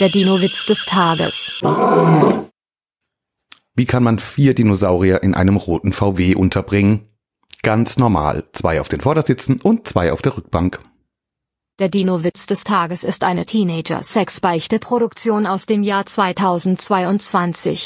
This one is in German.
Der Dino-Witz des Tages. Wie kann man vier Dinosaurier in einem roten VW unterbringen? Ganz normal. Zwei auf den Vordersitzen und zwei auf der Rückbank. Der Dino-Witz des Tages ist eine Teenager-Sex-Beichte-Produktion aus dem Jahr 2022.